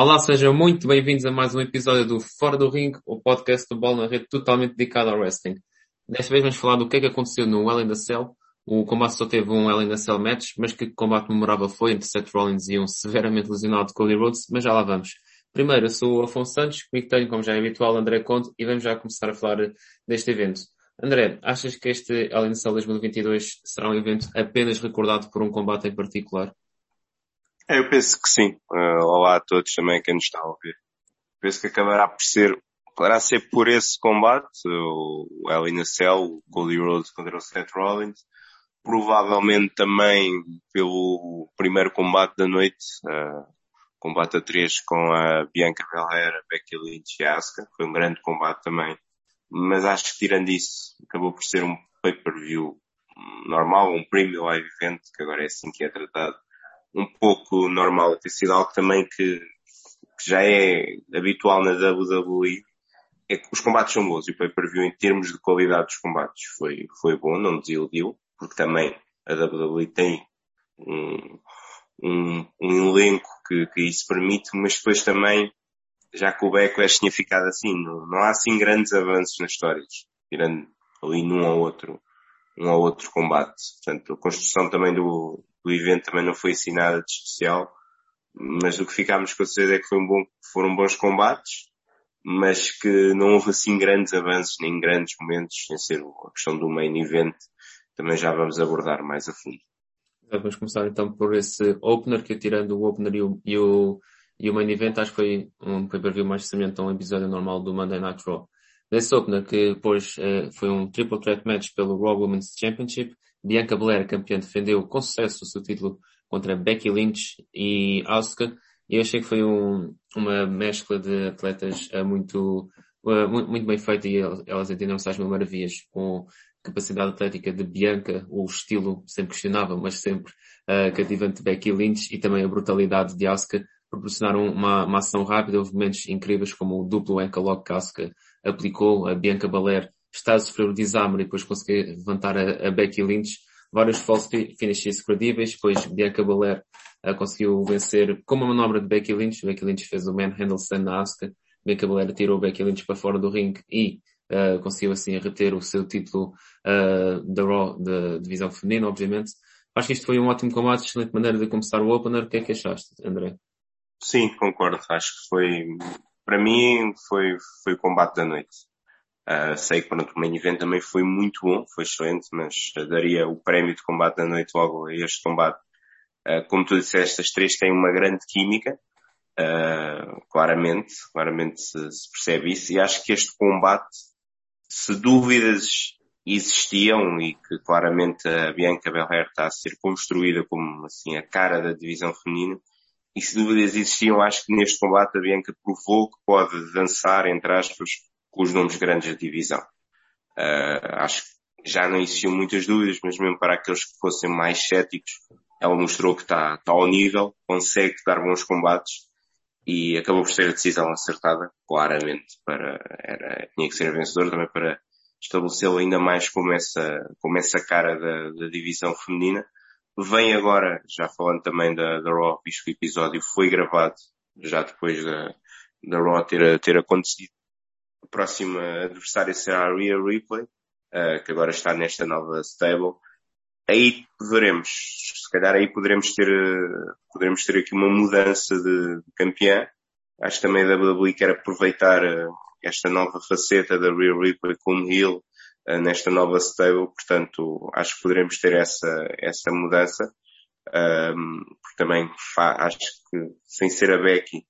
Olá, sejam muito bem-vindos a mais um episódio do Fora do Ring, o podcast do Bola na Rede totalmente dedicado ao wrestling. Desta vez vamos falar do que é que aconteceu no Hell in the Cell. O combate só teve um Hell in the Cell match, mas que combate memorável foi entre Seth Rollins e um severamente lesionado Cody Rhodes, mas já lá vamos. Primeiro, eu sou o Afonso Santos, comigo tenho, como já é habitual, André Conte, e vamos já começar a falar deste evento. André, achas que este Hell in the Cell 2022 será um evento apenas recordado por um combate em particular? É, eu penso que sim. Uh, olá a todos também quem nos está a ouvir. Penso que acabará por ser, acabará ser por esse combate, o a Cell, o Cody Rhodes contra o Seth Rollins. Provavelmente também pelo primeiro combate da noite, uh, combate a três com a Bianca Belair, Becky Lynch e Asuka. Foi um grande combate também. Mas acho que tirando isso, acabou por ser um pay-per-view normal, um premium live event, que agora é assim que é tratado um pouco normal, tem sido algo também que, que já é habitual na WWE, é que os combates são bons e o pay-per-view em termos de qualidade dos combates foi, foi bom, não desiludiu, porque também a WWE tem um, um, um elenco que, que isso permite, mas depois também, já que o Backlash tinha ficado assim, não, não há assim grandes avanços nas histórias, tirando ali num ou outro, um ou outro combate. Portanto, a construção também do, do evento também não foi assim nada de especial, mas o que ficámos com certeza é que foi um bom, foram bons combates, mas que não houve assim grandes avanços nem grandes momentos, sem ser a questão do main event, também já vamos abordar mais a fundo. Vamos começar então por esse opener, que tirando o opener e o, e o, e o main event, acho que foi um pay-per-view mais semelhante a um episódio normal do Monday Night Raw. Nesse opener, que depois eh, foi um triple threat match pelo Raw Women's Championship, Bianca Belair, campeã, defendeu com sucesso o seu título contra Becky Lynch e Asuka. E eu achei que foi um, uma mescla de atletas uh, muito, uh, muito, muito, bem feita e elas entenderam-se às mil maravilhas com capacidade atlética de Bianca, o estilo sempre questionável, mas sempre uh, cativante de Becky Lynch e também a brutalidade de Asuka proporcionaram uma, uma ação rápida, houve momentos incríveis como o duplo ankle lock que Asuka aplicou, a Bianca Belair está a sofrer o desarme e depois conseguir levantar a, a Becky Lynch. Vários false finishes credíveis, depois Bianca Belair uh, conseguiu vencer com uma manobra de Becky Lynch. Becky Lynch fez o manhandle stand na Asuka. Bianca Belair tirou Becky Lynch para fora do ringue e uh, conseguiu assim reter o seu título uh, da Raw, da divisão feminina, obviamente. Acho que isto foi um ótimo combate, excelente maneira de começar o opener. O que é que achaste, André? Sim, concordo. Acho que foi, para mim, foi, foi o combate da noite. Uh, sei que pronto, o main event também foi muito bom, foi excelente, mas daria o prémio de combate da noite logo a este combate. Uh, como tu disseste, as três têm uma grande química, uh, claramente, claramente se, se, percebe isso, e acho que este combate, se dúvidas existiam e que claramente a Bianca Belair está a ser construída como assim a cara da divisão feminina, e se dúvidas existiam, acho que neste combate a Bianca provou que pode dançar, entre aspas, com os nomes grandes da divisão. Uh, acho que já não existiam muitas dúvidas, mas mesmo para aqueles que fossem mais céticos, ela mostrou que está, está ao nível, consegue dar bons combates e acabou por ser a decisão acertada, claramente, para, era, tinha que ser a vencedora também para estabelecê-la ainda mais como essa, como essa cara da, da divisão feminina. Vem agora, já falando também da, da Raw, visto que o episódio foi gravado já depois da, da Raw ter, ter acontecido, a próxima adversária será a Rhea Ripley, uh, que agora está nesta nova stable. Aí poderemos, se calhar aí poderemos ter, uh, poderemos ter aqui uma mudança de, de campeã. Acho também a WWE quer aproveitar uh, esta nova faceta da Rhea Ripley como heel nesta nova stable, portanto acho que poderemos ter essa, essa mudança. Um, porque também acho que sem ser a Becky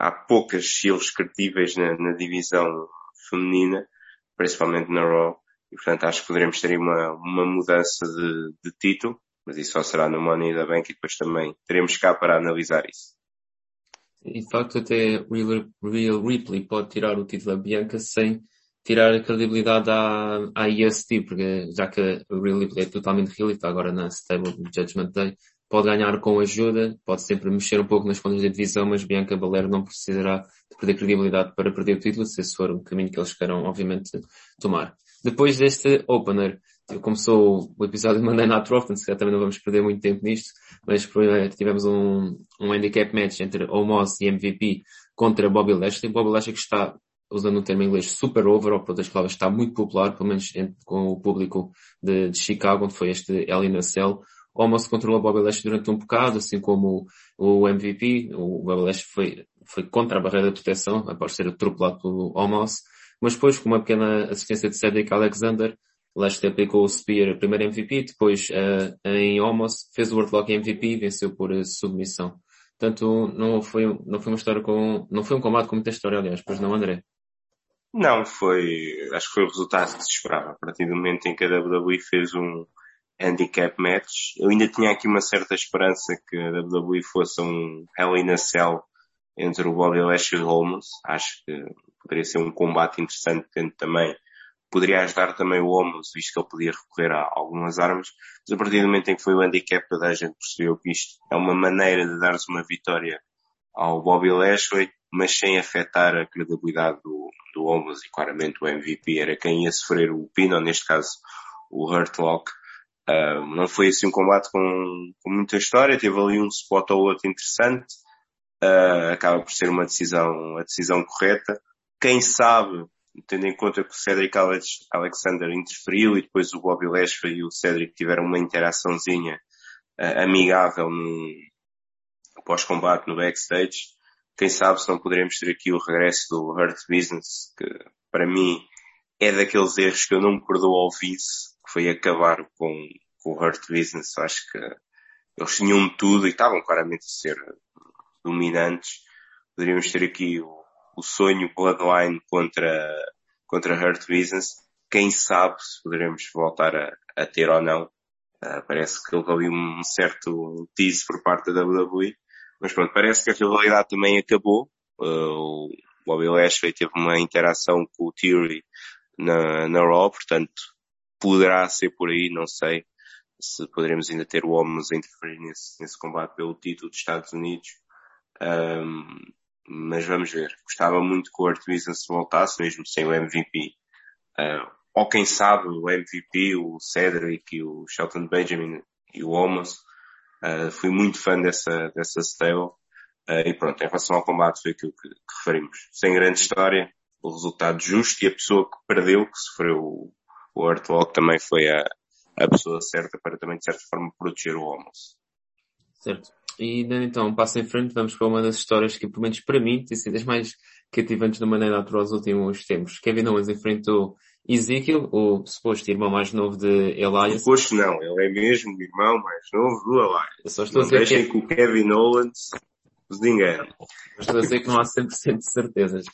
há poucas heels credíveis na, na, divisão feminina, principalmente na Raw, e portanto acho que poderemos ter uma, uma mudança de, de título, mas isso só será no Money da Bank e depois também teremos cá para analisar isso. E de facto até Real, Ripley pode tirar o título da Bianca sem tirar a credibilidade à, à EST, porque já que o Real Ripley é totalmente real está agora na stable Judgment Day, pode ganhar com ajuda, pode sempre mexer um pouco nas contas da divisão, mas Bianca Belair não precisará de perder credibilidade para perder o título, se esse for o caminho que eles queiram, obviamente, tomar. Depois deste opener, começou o episódio de Monday Night Raw, portanto, também não vamos perder muito tempo nisto, mas primeiro tivemos um, um handicap match entre Omos e MVP contra Bobby Lashley. Bobby Lashley que está, usando um termo em inglês, super over, ou por outras palavras, está muito popular, pelo menos com o público de, de Chicago, onde foi este Hell in Cell. Omos controlou Bobby Lashley durante um bocado, assim como o, o MVP. O Bobby Lashley foi, foi contra a barreira de proteção, após ser atropelado pelo Omos. Mas depois, com uma pequena assistência de Cedric Alexander, Lashley aplicou o Spear primeiro MVP, depois uh, em Omos fez o Worldlock MVP e venceu por uh, submissão. Portanto, não foi, não foi uma história com, não foi um combate com muita história, aliás, pois não, André? Não, foi, acho que foi o resultado que se esperava. A partir do momento em que a WWE fez um handicap match, eu ainda tinha aqui uma certa esperança que a WWE fosse um Hell in a Cell entre o Bobby Lashley e o Holmes. Acho que poderia ser um combate interessante, tendo também poderia ajudar também o Homos, visto que ele podia recorrer a algumas armas, mas a partir do momento em que foi o handicap, toda a gente percebeu que isto é uma maneira de dar-se uma vitória ao Bobby Lashley, mas sem afetar a credibilidade do, do Homos e claramente o MVP era quem ia sofrer o pin, ou neste caso o Hurt Lock. Não foi assim um combate com, com muita história, teve ali um spot ou outro interessante, uh, acaba por ser uma decisão, a decisão correta. Quem sabe tendo em conta que o Cedric Alex, Alexander interferiu e depois o Bobby Lashley e o Cedric tiveram uma interaçãozinha uh, amigável no pós-combate no backstage. Quem sabe se não poderemos ter aqui o regresso do Hurt Business, que para mim é daqueles erros que eu não me perdoo ao vice, que foi acabar com, com o Hurt Business. Acho que eles tinham tudo e estavam claramente a ser dominantes. Poderíamos ter aqui o o sonho Bloodline contra, contra Hurt Business. Quem sabe se poderemos voltar a, a ter ou não. Uh, parece que houve ali um certo tease por parte da WWE. Mas pronto, parece que a rivalidade também acabou. Uh, o Bobby Lashley teve uma interação com o Theory na, na Raw, portanto, poderá ser por aí, não sei se poderemos ainda ter o Homens a interferir nesse, nesse combate pelo título dos Estados Unidos. Um, mas vamos ver. Gostava muito que o Art Business voltasse, mesmo sem o MVP. Uh, ah, ou quem sabe o MVP, o Cedric e o Shelton Benjamin e o Omos. Uh, fui muito fã dessa, dessa stable. Uh, e pronto, em relação ao combate foi aquilo que, que, referimos. Sem grande história, o resultado justo e a pessoa que perdeu, que sofreu o, Artlock, também foi a, a pessoa certa para também de certa forma proteger o Homos. Certo. E então, um passo em frente, vamos para uma das histórias que, pelo menos para mim, tem sido as mais cativantes da maneira natural nos últimos tempos. Kevin Owens enfrentou Ezekiel, o suposto irmão mais novo de Elias. Suposto não, ele é mesmo o irmão mais novo do Elias. Só estou não a dizer deixem que... que o Kevin Owens os engane. Estou a dizer que não há 100% de certezas.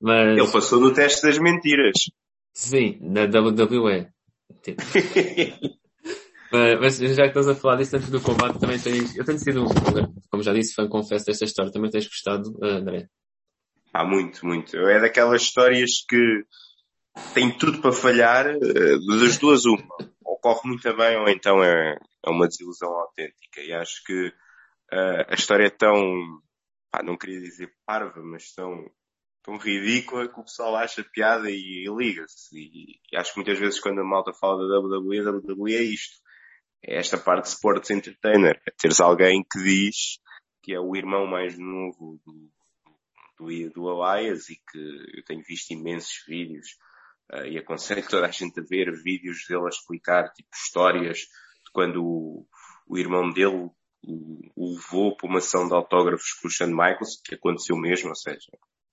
Mas... Ele passou no teste das mentiras. Sim, na WWE. Tipo... Mas já que estás a falar disso antes do combate, também tens, eu tenho sido, como já disse, fã confesso desta história, também tens gostado, uh, André? Há muito, muito. É daquelas histórias que tem tudo para falhar, uh, das duas uma. Ocorre muito bem ou então é, é uma desilusão autêntica. E acho que uh, a história é tão, pá, não queria dizer parva, mas tão, tão ridícula que o pessoal acha piada e, e liga-se. E, e, acho que muitas vezes quando a malta fala da WWE, a WWE é isto é esta parte de sports entertainer. É teres alguém que diz que é o irmão mais novo do, do, do Elias e que eu tenho visto imensos vídeos uh, e aconselho toda a gente a ver vídeos dele a explicar tipo histórias de quando o, o irmão dele o, o levou para uma ação de autógrafos com o Shawn Michaels, que aconteceu mesmo, ou seja,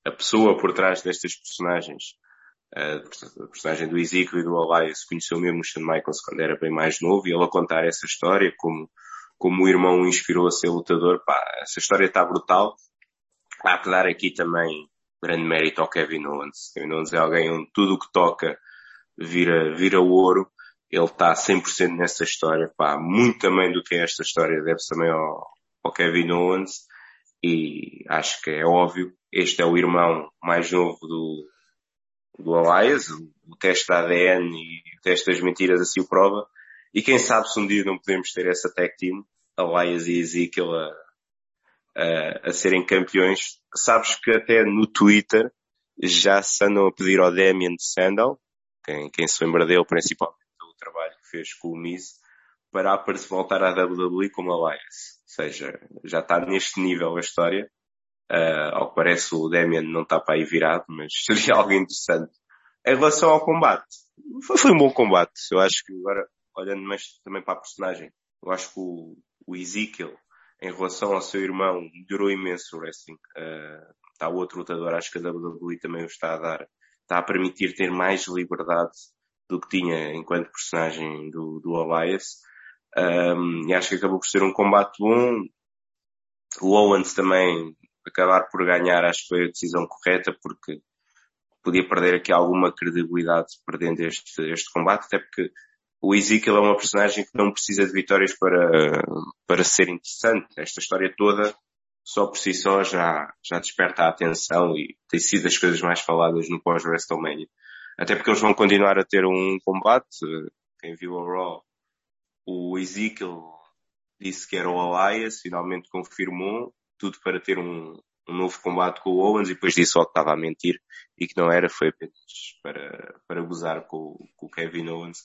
a pessoa por trás destas personagens a personagem do Ezekiel e do Elias conheceu mesmo o Shawn Michaels quando era bem mais novo e ele a contar essa história, como, como o irmão o inspirou a ser lutador, pá, essa história está brutal. Há que dar aqui também grande mérito ao Kevin Owens. Kevin Owens é alguém onde tudo o que toca vira, vira ouro. Ele está 100% nessa história, pá, muito também do que é esta história deve-se também ao, ao Kevin Owens e acho que é óbvio, este é o irmão mais novo do, do Elias, o teste da ADN e o teste das mentiras assim o prova. E quem sabe se um dia não podemos ter essa tag team, Elias e Ezekiel a, a, a serem campeões. Sabes que até no Twitter já se andam a pedir ao Damien Sandal, quem, quem se lembra dele principalmente do trabalho que fez com o Miz, para voltar à WWE como Alliance. Ou seja, já está neste nível a história. Uh, ao que parece o Damian não está para aí virado, mas seria algo interessante. Em relação ao combate, foi, foi um bom combate. Eu acho que agora, olhando mais também para a personagem, eu acho que o, o Ezekiel, em relação ao seu irmão, melhorou imenso o wrestling. Uh, outro lutador, acho que a WWE também o está a dar, está a permitir ter mais liberdade do que tinha enquanto personagem do, do Elias. Um, e acho que acabou por ser um combate bom. O Owens também acabar por ganhar, acho que foi a decisão correta, porque podia perder aqui alguma credibilidade perdendo este, este combate, até porque o Ezekiel é uma personagem que não precisa de vitórias para, para ser interessante. Esta história toda, só por si só, já, já desperta a atenção e tem sido das coisas mais faladas no pós-WrestleMania. Até porque eles vão continuar a ter um combate. Quem viu o Raw, o Ezekiel disse que era o Elias, finalmente confirmou, tudo para ter um, um novo combate com o Owens e depois disse só que estava a mentir e que não era, foi apenas para, para gozar com, com o Kevin Owens.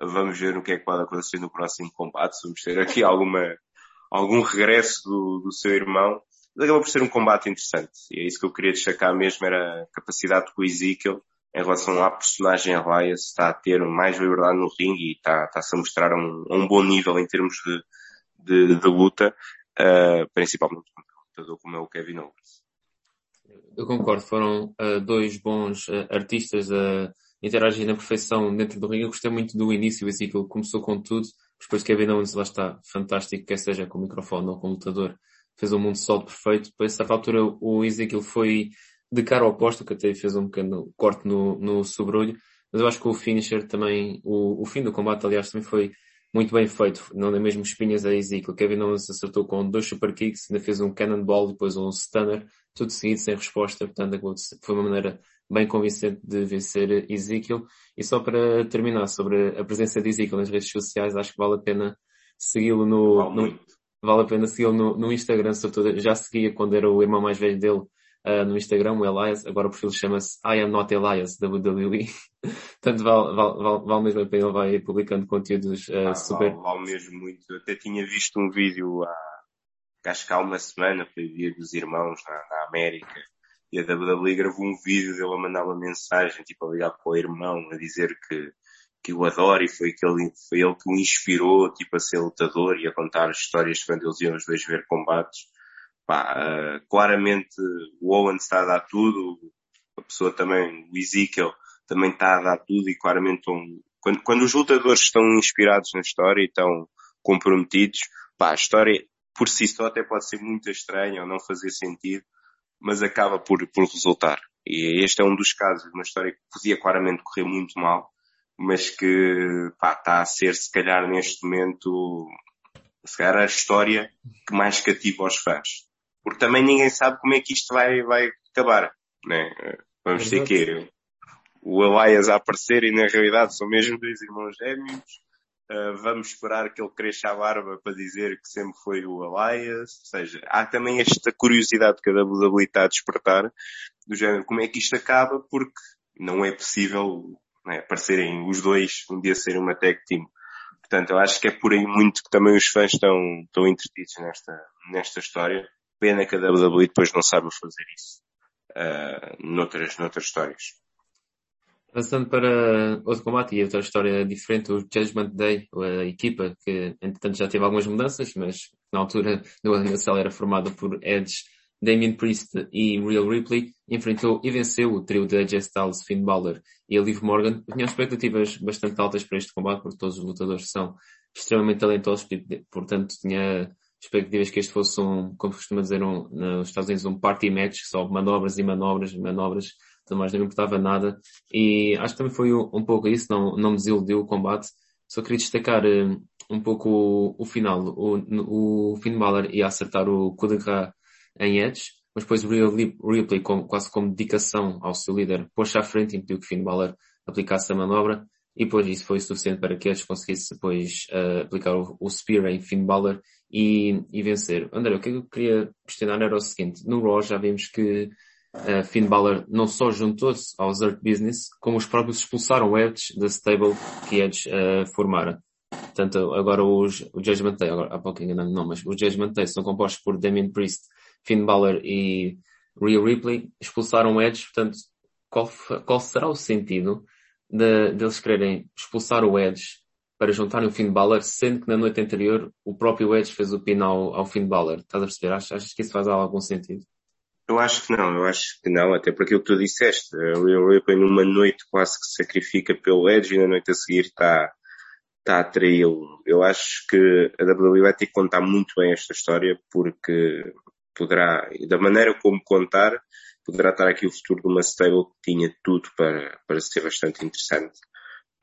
Vamos ver o que é que pode acontecer no próximo combate, se vamos ter aqui alguma, algum regresso do, do seu irmão. Mas acabou por ser um combate interessante. E é isso que eu queria destacar mesmo, era a capacidade do Ezekiel em relação à personagem Elias está a ter mais liberdade no ringue e está, está-se a mostrar um, um bom nível em termos de, de, de luta, uh, principalmente contra um lutador como é o Kevin Owens. Eu concordo, foram uh, dois bons uh, artistas a interagir na perfeição dentro do ringue. Eu gostei muito do início, o Ezekiel começou com tudo, depois Kevin Owens lá está, fantástico, quer seja com o microfone ou com o lutador, fez um mundo solo perfeito. Depois, a certa altura, o Ezekiel foi de cara oposta, que até fez um pequeno corte no, no sobrolho, mas eu acho que o finisher também, o, o fim do combate, aliás, também foi muito bem feito, não é mesmo espinhas a Ezekiel. Kevin Owens acertou com dois super kicks, ainda fez um cannonball, depois um stunner, tudo seguido sem resposta, portanto foi uma maneira bem convincente de vencer Ezekiel. E só para terminar sobre a presença de Ezekiel nas redes sociais, acho que vale a pena segui-lo no, no, vale a pena segui-lo no, no Instagram, sobretudo já seguia quando era o irmão mais velho dele, uh, no Instagram, o Elias, agora o perfil chama-se I am not Elias, WWE. Portanto, vale, vale, vale, mesmo a pena, ele vai publicando conteúdos uh, ah, super... Vale, vale, mesmo muito. Eu até tinha visto um vídeo há, acho que há uma semana, foi o dia dos irmãos na, na América, e a WWE gravou um vídeo dele a mandar uma mensagem, tipo a ligar para o irmão, a dizer que que o adora e foi, aquele, foi ele que o inspirou tipo, a ser lutador e a contar histórias quando eles iam os dois ver combates. Pá, uh, claramente o Owen está a dar tudo, a pessoa também, o Ezekiel, também está a dar tudo e claramente um, quando, quando os lutadores estão inspirados na história e estão comprometidos, pá, a história por si só até pode ser muito estranha ou não fazer sentido, mas acaba por, por resultar. E este é um dos casos, uma história que podia claramente correr muito mal, mas que pá, está a ser se calhar neste momento se calhar a história que mais cativa os fãs porque também ninguém sabe como é que isto vai, vai acabar. Né? Vamos ter que o Elias a aparecer e na realidade são mesmo dois irmãos gêmeos. Uh, vamos esperar que ele cresça a barba para dizer que sempre foi o Elias. Ou seja, há também esta curiosidade que a WWE está a despertar do género como é que isto acaba porque não é possível né, aparecerem os dois um dia serem uma tag team. Portanto, eu acho que é por aí muito que também os fãs estão, estão entretidos nesta, nesta história. Pena que a WWE depois não saiba fazer isso uh, noutras, noutras histórias. Avançando para outro combate e outra história diferente, o Judgment Day, a equipa que entretanto já teve algumas mudanças, mas na altura do ano era formada por Edge, Damien Priest e Real Ripley, enfrentou e venceu o trio de AJ Styles, Finn Balor e Liv Morgan. Tinha expectativas bastante altas para este combate, porque todos os lutadores são extremamente talentosos, portanto tinha expectativas que este fosse um, como costuma dizer um, nos Estados Unidos, um party match, só manobras e manobras e manobras, tudo mais, não me importava nada. E acho que também foi um, um pouco isso, não, não me desiludiu o combate. Só queria destacar um, um pouco o, o final. O, o Finn Balor ia acertar o coup de grace em Edge, mas depois o Ripley, com, quase como dedicação ao seu líder, pôs à frente e impediu que Finn Balor aplicasse a manobra. E depois isso foi suficiente para que Edge conseguisse depois uh, aplicar o, o Spear em Finn Balor e, e vencer. André, o que eu queria questionar era o seguinte, no Raw já vimos que uh, Finn Balor não só juntou-se aos Earth Business, como os próprios expulsaram o Edge da stable que Edge uh, formara. Portanto, agora os, o Judgment Day, agora há pouco não, mas os Judgment Day são compostos por Damien Priest, Finn Balor e Rhea Ripley, expulsaram o Edge, portanto, qual, qual será o sentido de, deles quererem expulsar o Edge para juntarem o Finn Balor, sendo que na noite anterior o próprio Edge fez o pin ao, ao Finn Balor. Estás a perceber? Achas, achas que isso faz algum sentido? Eu acho que não, eu acho que não, até porque o que tu disseste, o Real Ripley numa noite quase que sacrifica pelo Edge e na noite a seguir está, está a traí-lo. Eu acho que a WWE vai ter que contar muito bem esta história porque poderá, da maneira como contar, poderá estar aqui o futuro de uma stable que tinha tudo para, para ser bastante interessante.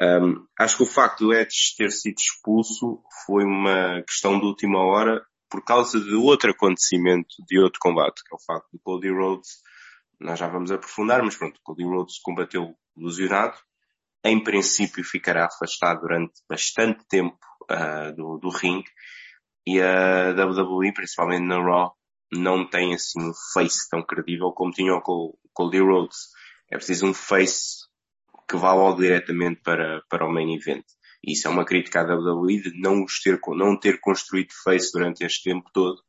Um, acho que o facto do Edge ter sido expulso foi uma questão de última hora por causa de outro acontecimento, de outro combate, que é o facto de Cody Rhodes, nós já vamos aprofundar, mas pronto, Cody Rhodes combateu ilusionado, em princípio ficará afastado durante bastante tempo uh, do, do e a WWE, principalmente na Raw, não tem assim um face tão credível como tinha o Cody Rhodes. É preciso um face que vá logo diretamente para, para o main event. Isso é uma crítica à WWE de não, os ter, não ter construído face durante este tempo todo.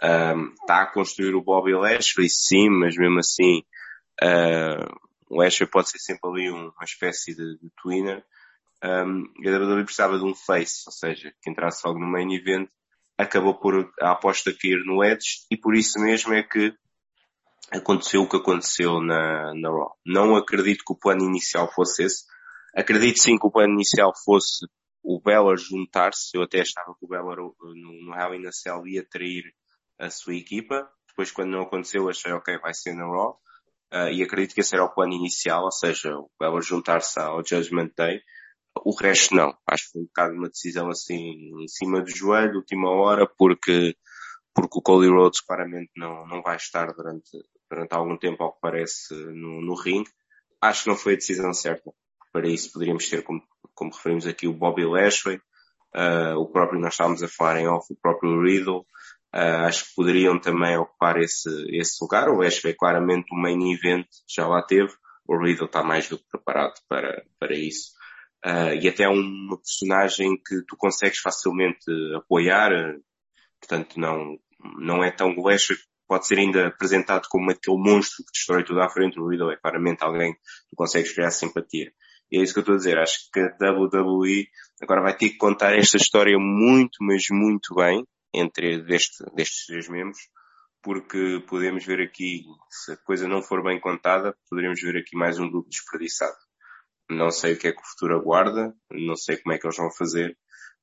Um, está a construir o Bobby Lashley, sim, mas mesmo assim, uh, o Lashley pode ser sempre ali uma espécie de, de twinner. Um, e a WWE precisava de um face, ou seja, que entrasse logo no main event, acabou por a aposta cair no Edge e por isso mesmo é que aconteceu o que aconteceu na, na Raw. Não acredito que o plano inicial fosse esse. Acredito sim que o plano inicial fosse o Beller juntar-se. Eu até achava que o Beller no, no Hell in a Cell ia trair a sua equipa. Depois, quando não aconteceu, achei, ok, vai ser na Raw. Uh, e acredito que esse era o plano inicial, ou seja, o Beller juntar-se ao Judgment Day. O resto não. Acho que foi um bocado uma decisão assim, em cima do joelho, última hora, porque, porque o Cody Rhodes claramente não, não vai estar durante, durante algum tempo, ao que parece, no, no ringue. Acho que não foi a decisão certa. Para isso poderíamos ter, como, como referimos aqui, o Bobby Lashley, uh, o próprio, nós estávamos a falar em off, o próprio Riddle, Uh, acho que poderiam também ocupar esse, esse lugar. O Lashley claramente o main event já lá teve. O Riddle está mais do que preparado para, para isso. Uh, e até é uma personagem que tu consegues facilmente apoiar. Portanto, não, não é tão Lashley pode ser ainda apresentado como aquele monstro que destrói tudo à frente. O Riddle é claramente alguém que tu consegues criar simpatia. E é isso que eu estou a dizer. Acho que a WWE agora vai ter que contar esta história muito, mas muito bem entre deste, destes três membros, porque podemos ver aqui, se a coisa não for bem contada, poderemos ver aqui mais um grupo desperdiçado. Não sei o que é que o futuro aguarda, não sei como é que eles vão fazer,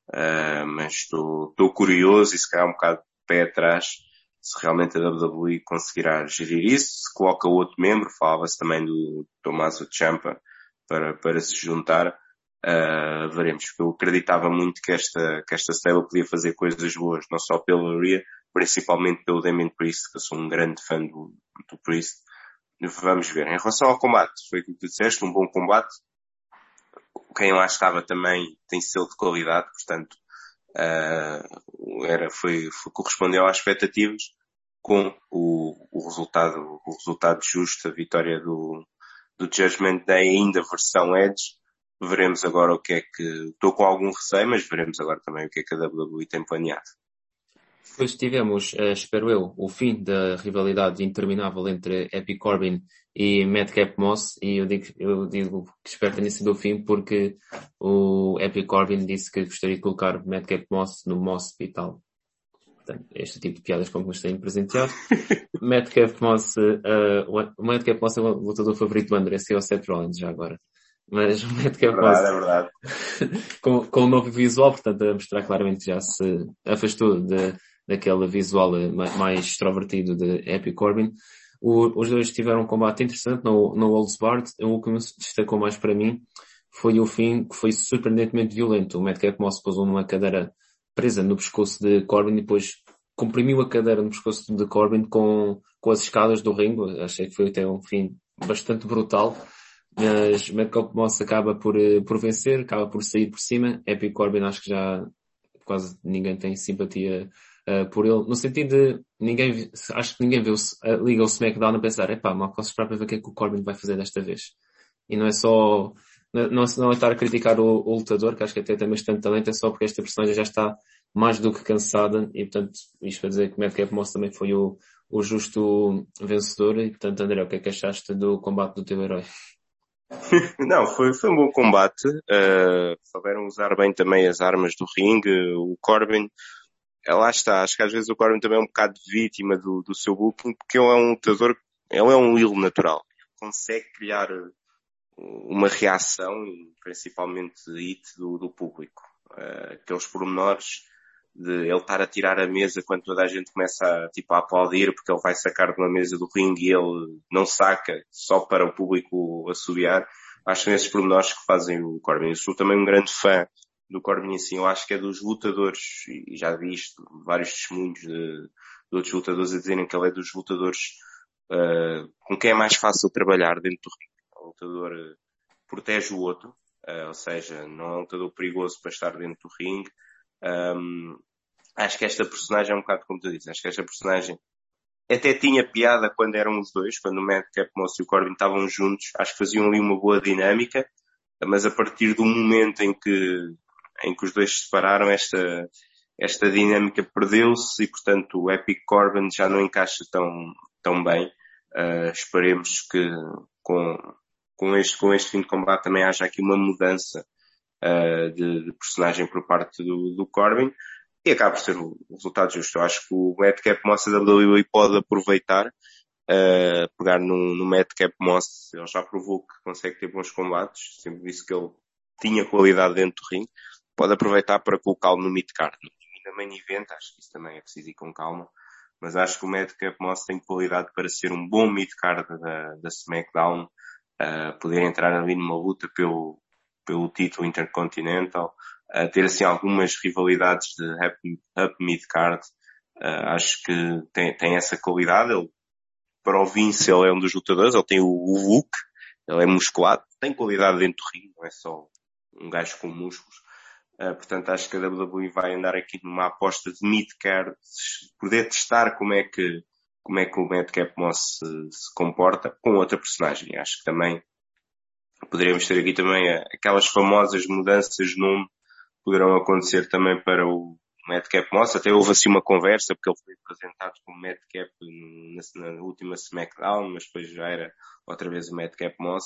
uh, mas estou, estou curioso e se calhar um bocado de pé atrás se realmente a WWE conseguirá gerir isso, se coloca outro membro, falava-se também do Tommaso Ciampa para, para se juntar, uh, veremos. Eu acreditava muito que esta, que esta stable podia fazer coisas boas, não só pelo Rhea, principalmente pelo Damien Priest, que eu sou um grande fã do, do Priest. Vamos ver. Em relação ao combate, foi o que tu disseste, um bom combate. Quem lá estava também tem selo de qualidade, portanto, uh, era, foi, foi, correspondeu às expectativas com o, o resultado, o resultado justo, a vitória do, do Judgment Day, ainda versão Edge. Veremos agora o que é que, estou com algum receio, mas veremos agora também o que é que a WWE tem planeado. Depois tivemos, uh, espero eu, o fim da rivalidade interminável entre Epic Corbin e Madcap Moss, e eu digo, eu digo que espero que tenha sido o fim porque o Epic Corbin disse que gostaria de colocar Madcap Moss no Moss Hospital. Portanto, este tipo de piadas como nos têm presenteado. Madcap Moss, uh, o Madcap Moss é o lutador favorito do André, é o Seth Rollins já agora. Mas o Madcap é Moss, é verdade. com, com um novo visual, portanto, a mostrar claramente que já se afastou de, daquele visual mais extrovertido de Epic Corbin. O, os dois tiveram um combate interessante no, no Olds Bard. O que me destacou mais para mim foi o fim, que foi surpreendentemente violento. O Madcap Moss pôs numa cadeira presa no pescoço de Corbin e depois comprimiu a cadeira no pescoço de Corbin com, com as escadas do ringue. Achei que foi até um fim bastante brutal. Mas Madcap Moss acaba por, eh, por vencer, acaba por sair por cima. Epic Corbin acho que já quase ninguém tem simpatia uh, por ele, no sentido de ninguém, acho que ninguém viu, uh, liga o SmackDown a pensar, epá, mal posso esperar para ver o que é que o Corbin vai fazer desta vez. E não é só, não, não é estar a criticar o, o, lutador, que acho que até tem bastante talento, é só porque esta personagem já está mais do que cansada e portanto, isto para dizer que Madcap Moss também foi o, o justo vencedor e portanto, André, o que é que achaste do combate do teu herói? Não, foi, foi um bom combate. Uh, souberam usar bem também as armas do ringue. O Corbin, lá está. Acho que às vezes o Corbin também é um bocado vítima do, do seu booking, porque ele é um lutador, ele é um will natural. Consegue criar uma reação, principalmente hit do, do público. Uh, aqueles pormenores de ele estar a tirar a mesa quando toda a gente começa a, tipo, a aplaudir porque ele vai sacar de uma mesa do ringue e ele não saca só para o público assobiar. Acho que nesses pormenores que fazem o Corbin. Eu sou também um grande fã do Corbin assim. Eu acho que é dos lutadores, e já vi isto, vários testemunhos de, de outros lutadores a dizerem que ele é dos lutadores uh, com quem é mais fácil trabalhar dentro do ringue. O lutador uh, protege o outro, uh, ou seja, não é um lutador perigoso para estar dentro do ringue. Um, acho que esta personagem é um bocado como tu dizes, acho que esta personagem até tinha piada quando eram os dois, quando o Madcap Moss e o Corbin estavam juntos, acho que faziam ali uma boa dinâmica, mas a partir do momento em que, em que os dois se separaram, esta, esta dinâmica perdeu-se e, portanto, o Epic Corbin já não encaixa tão, tão bem. Uh, esperemos que com, com, este, com este fim de combate também haja aqui uma mudança uh, de, de, personagem por parte do, do Corbin e acaba por ser um resultado justo. Eu acho que o Madcap Moss da WWE pode aproveitar, uh, pegar no, no Madcap Moss, ele já provou que consegue ter bons combates, sempre disse que ele tinha qualidade dentro do ringue, pode aproveitar para colocá-lo no mid-card. No main event, acho que isso também é preciso ir com calma, mas acho que o Madcap Moss tem qualidade para ser um bom mid-card da, da SmackDown, uh, poder entrar ali numa luta pelo, pelo título Intercontinental, a ter assim algumas rivalidades de up, up mid card. Uh, acho que tem, tem essa qualidade. Ele, para o Vince, ele é um dos lutadores, ele tem o, o look, ele é musculado, tem qualidade dentro do ringue, não é só um gajo com músculos. Uh, portanto, acho que a WWE vai andar aqui numa aposta de mid-card, poder testar como é que, como é que o Madcap Moss se, se, comporta com outra personagem. Acho que também poderíamos ter aqui também aquelas famosas mudanças de nome poderão acontecer também para o Madcap Moss. Até houve assim uma conversa, porque ele foi apresentado como Madcap na, na última SmackDown, mas depois já era outra vez o Madcap Moss.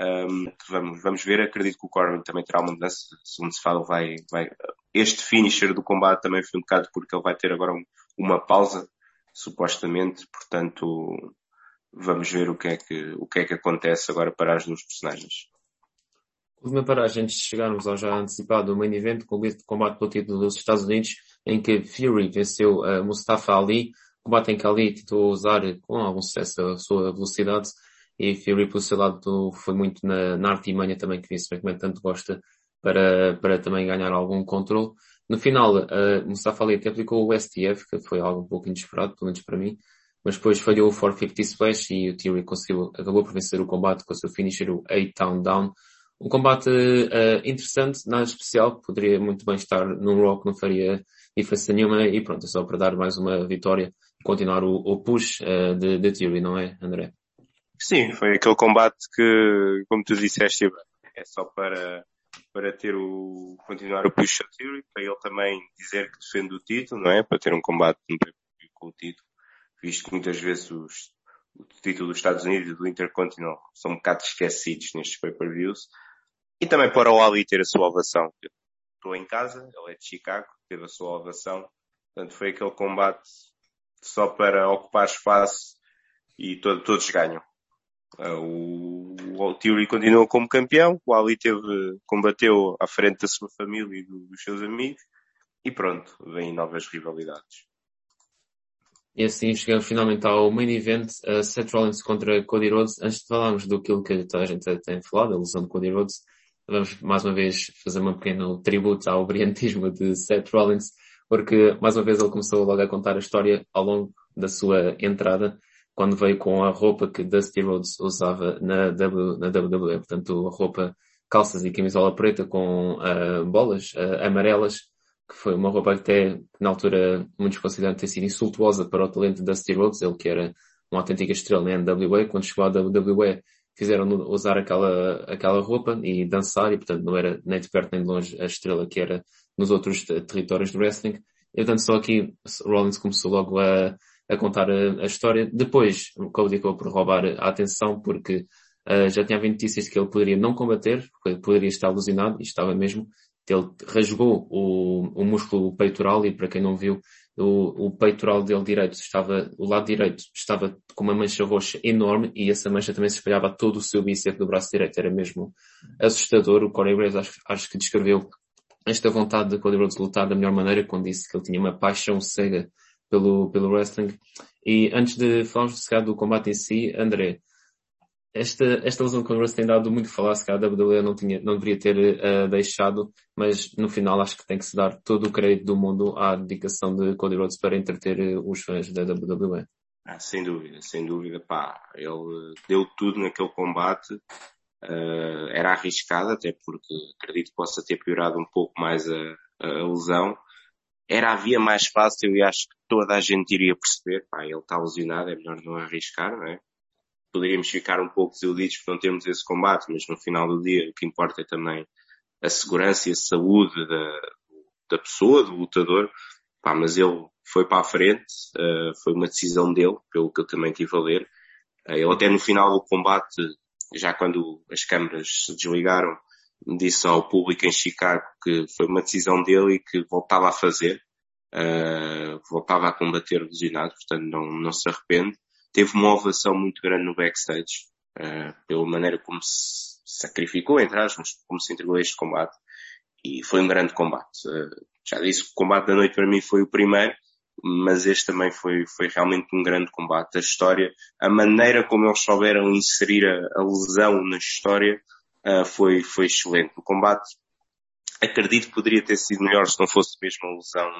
Um, vamos, vamos ver, acredito que o Corbin também terá uma mudança, segundo se fala, vai, vai, este finisher do combate também foi um bocado porque ele vai ter agora um, uma pausa, supostamente, portanto, vamos ver o que é que, o que é que acontece agora para as duas personagens. Última paragem antes de chegarmos ao já antecipado main event, com o combate pelo título dos Estados Unidos, em que Fury venceu uh, Mustafa Ali, combate em que Ali tentou usar com algum sucesso a sua velocidade, e Fury, pelo seu lado, foi muito na, na artimanha também, que Vince McMahon tanto gosta, para, para também ganhar algum controle. No final, uh, Mustafa Ali até aplicou o STF, que foi algo um pouco inesperado, pelo menos para mim, mas depois falhou o 450 Splash e o Theory conseguiu, acabou por vencer o combate com o seu finisher, o 8 Town Down, um combate uh, interessante, nada especial, poderia muito bem estar num Rock, não faria diferença nenhuma e pronto, é só para dar mais uma vitória e continuar o, o push uh, de, de Theory, não é, André? Sim, foi aquele combate que, como tu disseste, é só para, para ter o, continuar o push a Theory, para ele também dizer que defende o título, não é? Para ter um combate com o título, visto que muitas vezes os, o título dos Estados Unidos e do Intercontinental são um bocado esquecidos nestes pay-per-views. E também para o Ali ter a sua ovação. Estou em casa, ele é de Chicago, teve a sua ovação. Portanto, foi aquele combate só para ocupar espaço e todo, todos ganham. Uh, o, o Theory continua como campeão, o Ali teve, combateu à frente da sua família e do, dos seus amigos, e pronto, vêm novas rivalidades. E assim chegamos finalmente ao main event, uh, Seth Rollins contra Cody Rhodes. Antes de falarmos do que toda a gente tem falado, a lesão de Cody Rhodes, vamos mais uma vez fazer um pequeno tributo ao brilhantismo de Seth Rollins, porque mais uma vez ele começou logo a contar a história ao longo da sua entrada, quando veio com a roupa que Dusty Rhodes usava na, w, na WWE, portanto a roupa calças e camisola preta com uh, bolas uh, amarelas que foi uma roupa até, na altura, muitos consideram ter sido insultuosa para o talento da Dusty Rhodes, ele que era uma autêntica estrela na NWA, quando chegou à WWE, fizeram usar aquela, aquela roupa e dançar, e portanto não era nem de perto nem de longe a estrela que era nos outros territórios do wrestling. E portanto só aqui Rollins começou logo a, a contar a, a história. Depois Cody acabou por roubar a atenção porque uh, já tinha havido notícias de que ele poderia não combater, porque poderia estar alucinado, e estava mesmo. Ele rasgou o, o músculo peitoral e para quem não viu, o, o peitoral dele direito estava, o lado direito estava com uma mancha roxa enorme e essa mancha também se espalhava todo o seu bíceps do braço direito. Era mesmo assustador. O Corey Graves acho, acho que descreveu esta vontade de Cody Rhodes lutar da melhor maneira quando disse que ele tinha uma paixão cega pelo, pelo wrestling. E antes de falarmos do combate em si, André, esta, esta lesão de Congress tem dado muito a falar, se calhar a WWE não, tinha, não deveria ter uh, deixado, mas no final acho que tem que se dar todo o crédito do mundo à dedicação de Cody Rhodes para entreter uh, os fãs da WWE. Ah, sem dúvida, sem dúvida, pá, ele deu tudo naquele combate, uh, era arriscado, até porque acredito que possa ter piorado um pouco mais a, a lesão, era a via mais fácil e acho que toda a gente iria perceber, pá, ele está lesionado, é melhor não arriscar, não é? poderíamos ficar um pouco desiludidos por não termos esse combate, mas no final do dia o que importa é também a segurança e a saúde da, da pessoa, do lutador. Pá, mas ele foi para a frente, uh, foi uma decisão dele, pelo que eu também tive a ler. Uh, ele até no final do combate, já quando as câmaras se desligaram, disse ao público em Chicago que foi uma decisão dele e que voltava a fazer, uh, voltava a combater o lesionado, portanto não, não se arrepende teve uma ovação muito grande no backstage, uh, pela maneira como se sacrificou, entre aspas, como se entregou este combate. E foi um grande combate. Uh, já disse que o combate da noite para mim foi o primeiro, mas este também foi, foi realmente um grande combate. A história, a maneira como eles souberam inserir a, a lesão na história, uh, foi, foi excelente. O combate, acredito que poderia ter sido melhor se não fosse mesmo a lesão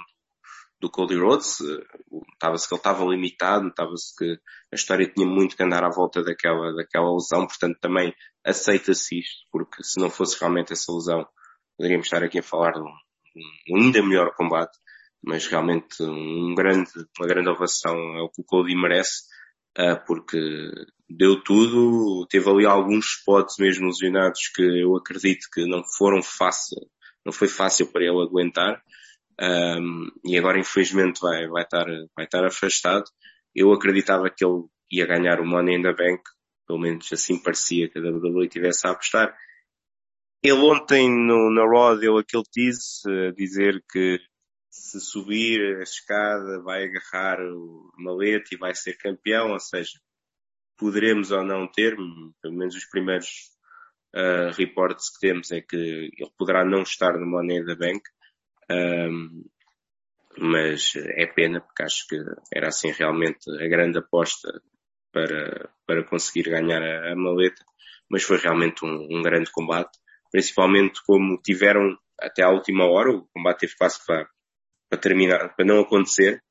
do Cody Rhodes, notava-se que ele estava limitado, notava-se que a história tinha muito que andar à volta daquela, daquela lesão, portanto também aceita-se isto, porque se não fosse realmente essa lesão, poderíamos estar aqui a falar de um, um ainda melhor combate, mas realmente um grande, uma grande ovação é o que o Cody merece, porque deu tudo, teve ali alguns spots mesmo lesionados que eu acredito que não foram fácil, não foi fácil para ele aguentar, um, e agora infelizmente vai, vai, estar, vai estar afastado. Eu acreditava que ele ia ganhar o Money in the Bank, pelo menos assim parecia que a WWE tivesse a apostar. Ele ontem no, na Raw deu aquele tease, a dizer que se subir a escada vai agarrar o malete e vai ser campeão, ou seja, poderemos ou não ter, pelo menos os primeiros uh, reportes que temos é que ele poderá não estar no Money the Bank, um, mas é pena porque acho que era assim realmente a grande aposta para, para conseguir ganhar a, a maleta, mas foi realmente um, um, grande combate, principalmente como tiveram até à última hora, o combate teve quase para, para terminar, para não acontecer,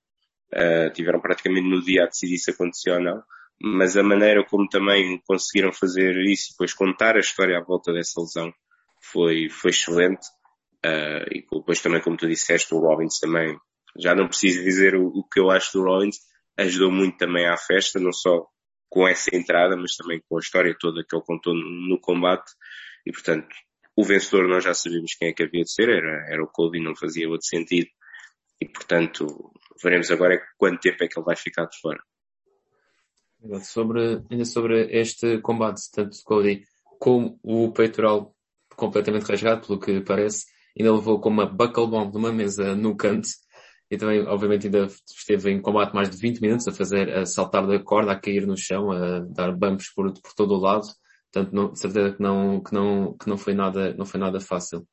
uh, tiveram praticamente no dia a decidir se acontecia ou não, mas a maneira como também conseguiram fazer isso e depois contar a história à volta dessa lesão foi, foi excelente. Uh, e depois também, como tu disseste, o Robbins também, já não preciso dizer o, o, que eu acho do Robbins, ajudou muito também à festa, não só com essa entrada, mas também com a história toda que ele contou no, no combate. E portanto, o vencedor nós já sabíamos quem é que havia de ser, era, era o Cody, não fazia outro sentido. E portanto, veremos agora quanto tempo é que ele vai ficar de fora. Sobre, ainda sobre este combate, tanto de Cody como o peitoral completamente rasgado, pelo que parece, ainda levou com uma buckle bomb numa mesa no canto e também, obviamente, ainda esteve em combate mais de 20 minutos a fazer, a saltar da corda, a cair no chão, a dar bumps por, por todo o lado. Portanto, não, certeza que não, que não, que não foi nada, não foi nada fácil.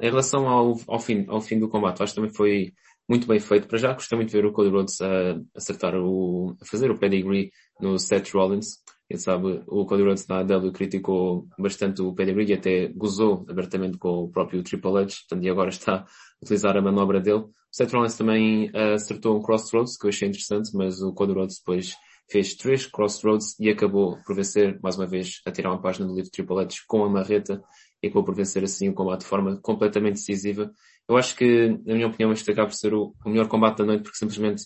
Em relação ao, ao fim, ao fim do combate, acho que também foi muito bem feito. Para já, gostei muito de ver o Cody Rhodes a acertar o, a fazer o pedigree no Seth Rollins. Quem sabe o Cody Rhodes na AW criticou bastante o pedigree e até gozou abertamente com o próprio Triple H, portanto, e agora está a utilizar a manobra dele. O Seth Rollins também uh, acertou um Crossroads, que eu achei interessante, mas o Cody Rhodes depois fez três Crossroads e acabou por vencer, mais uma vez, a tirar uma página do livro Triple H com a marreta e acabou por vencer assim o combate de forma completamente decisiva eu acho que, na minha opinião, este acaba por ser o, o melhor combate da noite, porque simplesmente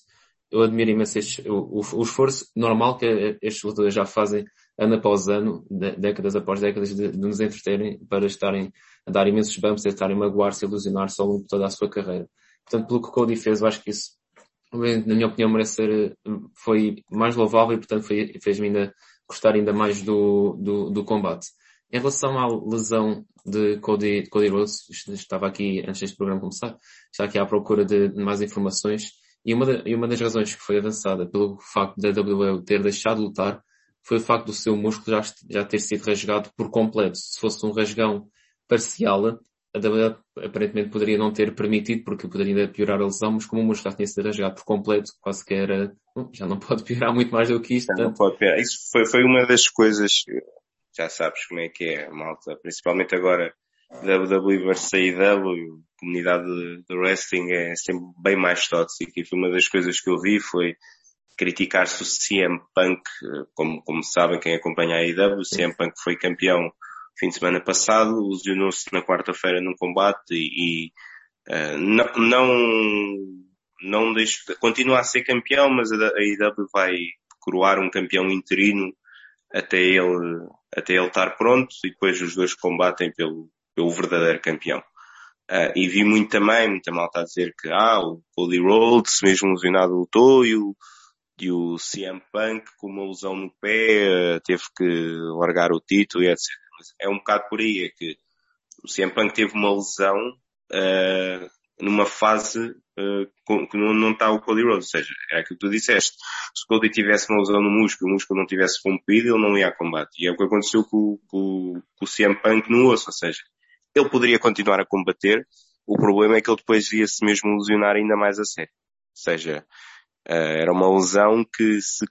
eu admiro imenso este, o, o, esforço normal que estes lutadores já fazem ano após ano, décadas após décadas, de, de nos entreterem para estarem a dar imensos bumps, a estarem a magoar-se, a ilusionar-se ao longo de toda a sua carreira. Portanto, pelo que o Cody fez, eu acho que isso, na minha opinião, merece ser, foi mais louvável e, portanto, fez-me ainda gostar ainda mais do, do, do combate. Em relação à lesão de Cody, Cody Rhodes, estava aqui, antes deste programa começar, está aqui à procura de mais informações, e uma, de, e uma das razões que foi avançada pelo facto da WWE ter deixado de lutar foi o facto do seu músculo já, já ter sido rasgado por completo. Se fosse um rasgão parcial, a WWE aparentemente poderia não ter permitido, porque poderia ainda piorar a lesão, mas como o músculo já tinha sido rasgado por completo, quase que era, já não pode piorar muito mais do que isto. Já não pode piorar. Isso foi, foi uma das coisas já sabes como é que é, malta. Principalmente agora, WWE versus AEW, a comunidade de wrestling é sempre bem mais tóxica e foi uma das coisas que eu vi foi criticar-se o CM Punk, como, como sabem quem acompanha a AEW, o CM Punk foi campeão fim de semana passado, lesionou-se na quarta-feira num combate e, uh, não, não, não deixo, continua a ser campeão, mas a AEW vai coroar um campeão interino até ele, até ele estar pronto e depois os dois combatem pelo, pelo verdadeiro campeão. Uh, e vi muito também, muita malta a dizer que, ah, o Cody Rhodes, mesmo lesionado, lutou e o, e o CM Punk, com uma lesão no pé, uh, teve que largar o título e etc. Mas é um bocado por aí, é que o CM Punk teve uma lesão, uh, numa fase uh, que não, não está o Cody Rhodes. Ou seja, é aquilo que tu disseste. Se o Cody tivesse uma lesão no músculo, o músculo não tivesse rompido, ele não ia a combate. E é o que aconteceu com, com, com o CM Punk no osso. Ou seja, ele poderia continuar a combater. O problema é que ele depois ia-se mesmo lesionar ainda mais a sério. Ou seja, uh, era uma lesão que se,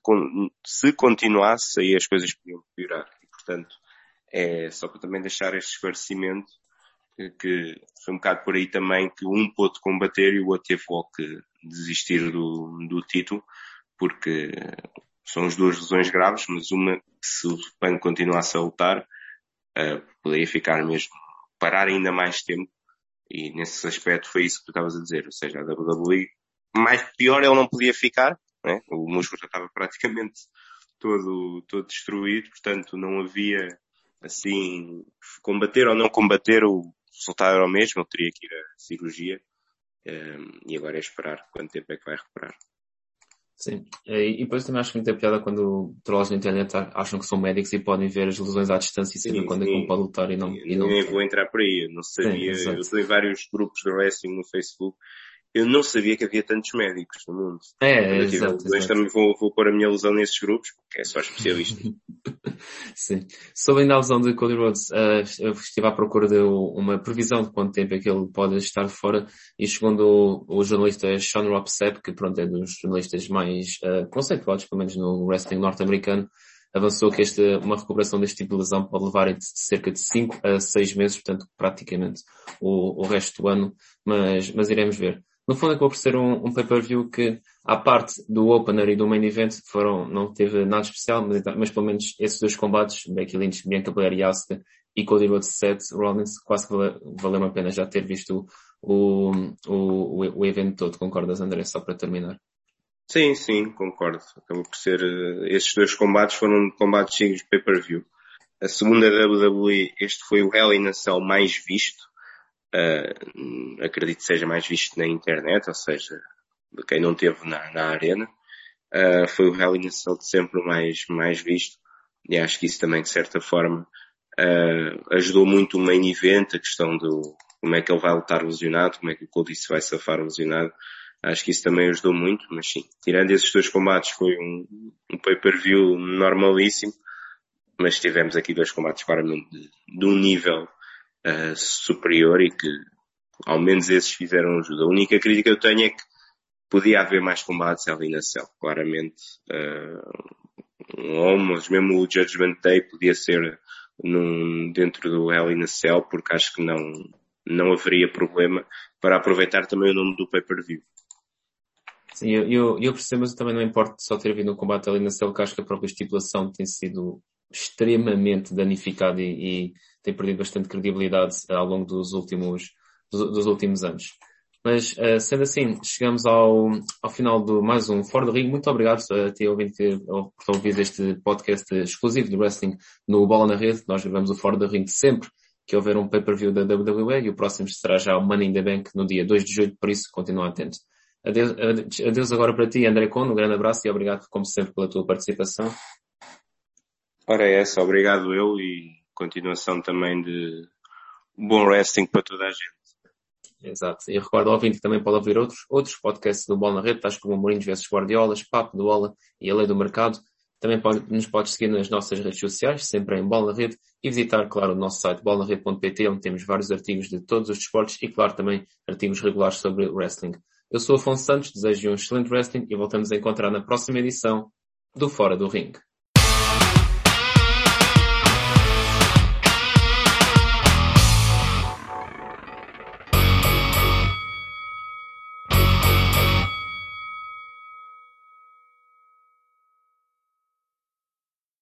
se continuasse, aí as coisas podiam piorar. E, portanto, é só para também deixar este esclarecimento que foi um bocado por aí também que um pôde combater e o outro teve que desistir do, do título, porque são as duas lesões graves, mas uma, se o PAN continuasse a lutar, uh, poderia ficar mesmo, parar ainda mais tempo, e nesse aspecto foi isso que tu estavas a dizer, ou seja, a WWE, mais pior ele não podia ficar, né? o músculo já estava praticamente todo, todo destruído, portanto não havia assim, combater ou não combater, o, resultado era o mesmo, ele teria que ir à cirurgia ehm, e agora é esperar quanto tempo é que vai recuperar. Sim, e depois também acho muita piada quando trolls na internet acham que são médicos e podem ver as lesões à distância e saber quando é que um pode lutar e não. E não... Nem vou entrar por aí, não sabia. Sim, eu em vários grupos de wrestling no Facebook eu não sabia que havia tantos médicos no mundo. É, exato, exato. também vou, vou pôr a minha lesão nesses grupos, porque é só especialista. Sim. Sobre ainda a lesão de Cody Rhodes, uh, eu estive à procura de uma previsão de quanto tempo é que ele pode estar fora, e segundo o, o jornalista Sean Ropp que pronto, é dos jornalistas mais uh, conceituados, pelo menos no wrestling norte-americano, avançou que esta, uma recuperação deste tipo de lesão pode levar de cerca de 5 a 6 meses, portanto praticamente o, o resto do ano, mas, mas iremos ver no fundo acabou por ser um, um pay-per-view que, à parte do opener e do main event, foram, não teve nada especial, mas, mas pelo menos esses dois combates, Becky Lynch, Bianca Belair e Asuka, e Cody Rhodes Seth Rollins, quase que valeu a pena já ter visto o, o, o evento todo. Concordas, André? Só para terminar. Sim, sim, concordo. Acabou por ser, uh, estes dois combates foram combates de pay-per-view. A segunda WWE, este foi o Hell in a Cell mais visto uh, acredito que seja mais visto na internet, ou seja, de quem não teve na, na arena. Uh, foi o Hell a Cell sempre mais, mais visto e acho que isso também de certa forma uh, ajudou muito o main event, a questão do como é que ele vai lutar lesionado, como é que o se vai safar lesionado. Acho que isso também ajudou muito, mas sim, tirando esses dois combates foi um, um pay-per-view normalíssimo, mas tivemos aqui dois combates claramente de, de um nível uh, superior e que ao menos esses fizeram ajuda. A única crítica que eu tenho é que podia haver mais combates ali na céu. Claramente, uh, mas mesmo o Judgment Day podia ser num, dentro do Hell in a Cell, porque acho que não, não haveria problema para aproveitar também o nome do pay-per-view. Sim, eu, eu, eu percebo, mas também não importa só ter havido um combate ali na Cell, que acho que a própria estipulação tem sido extremamente danificada e, e tem perdido bastante credibilidade ao longo dos últimos, dos dos, últimos anos. Mas, uh, sendo assim, chegamos ao, ao final de mais um Fora do Ring. Muito obrigado a ti, ouvinte, que, este podcast exclusivo do wrestling no Bola na Rede. Nós gravamos o Fora do Ring sempre que houver um pay-per-view da WWE e o próximo será já o Money in the Bank no dia 2 de julho, por isso continua atento. Adeus, adeus agora para ti, André Cono, um grande abraço e obrigado, como sempre, pela tua participação. Ora é essa, obrigado eu e continuação também de bom wrestling para toda a gente. Exato. E recordo ao ouvinte que também pode ouvir outros, outros podcasts do Bola na Rede, tais como Mourinho vs Guardiolas, Papo do Bola e a Lei do Mercado. Também pode, nos pode seguir nas nossas redes sociais, sempre em Bola na Rede, e visitar, claro, o nosso site bolanarede.pt, onde temos vários artigos de todos os desportos e, claro, também artigos regulares sobre wrestling. Eu sou Afonso Santos, desejo um excelente wrestling e voltamos a encontrar na próxima edição do Fora do Ring.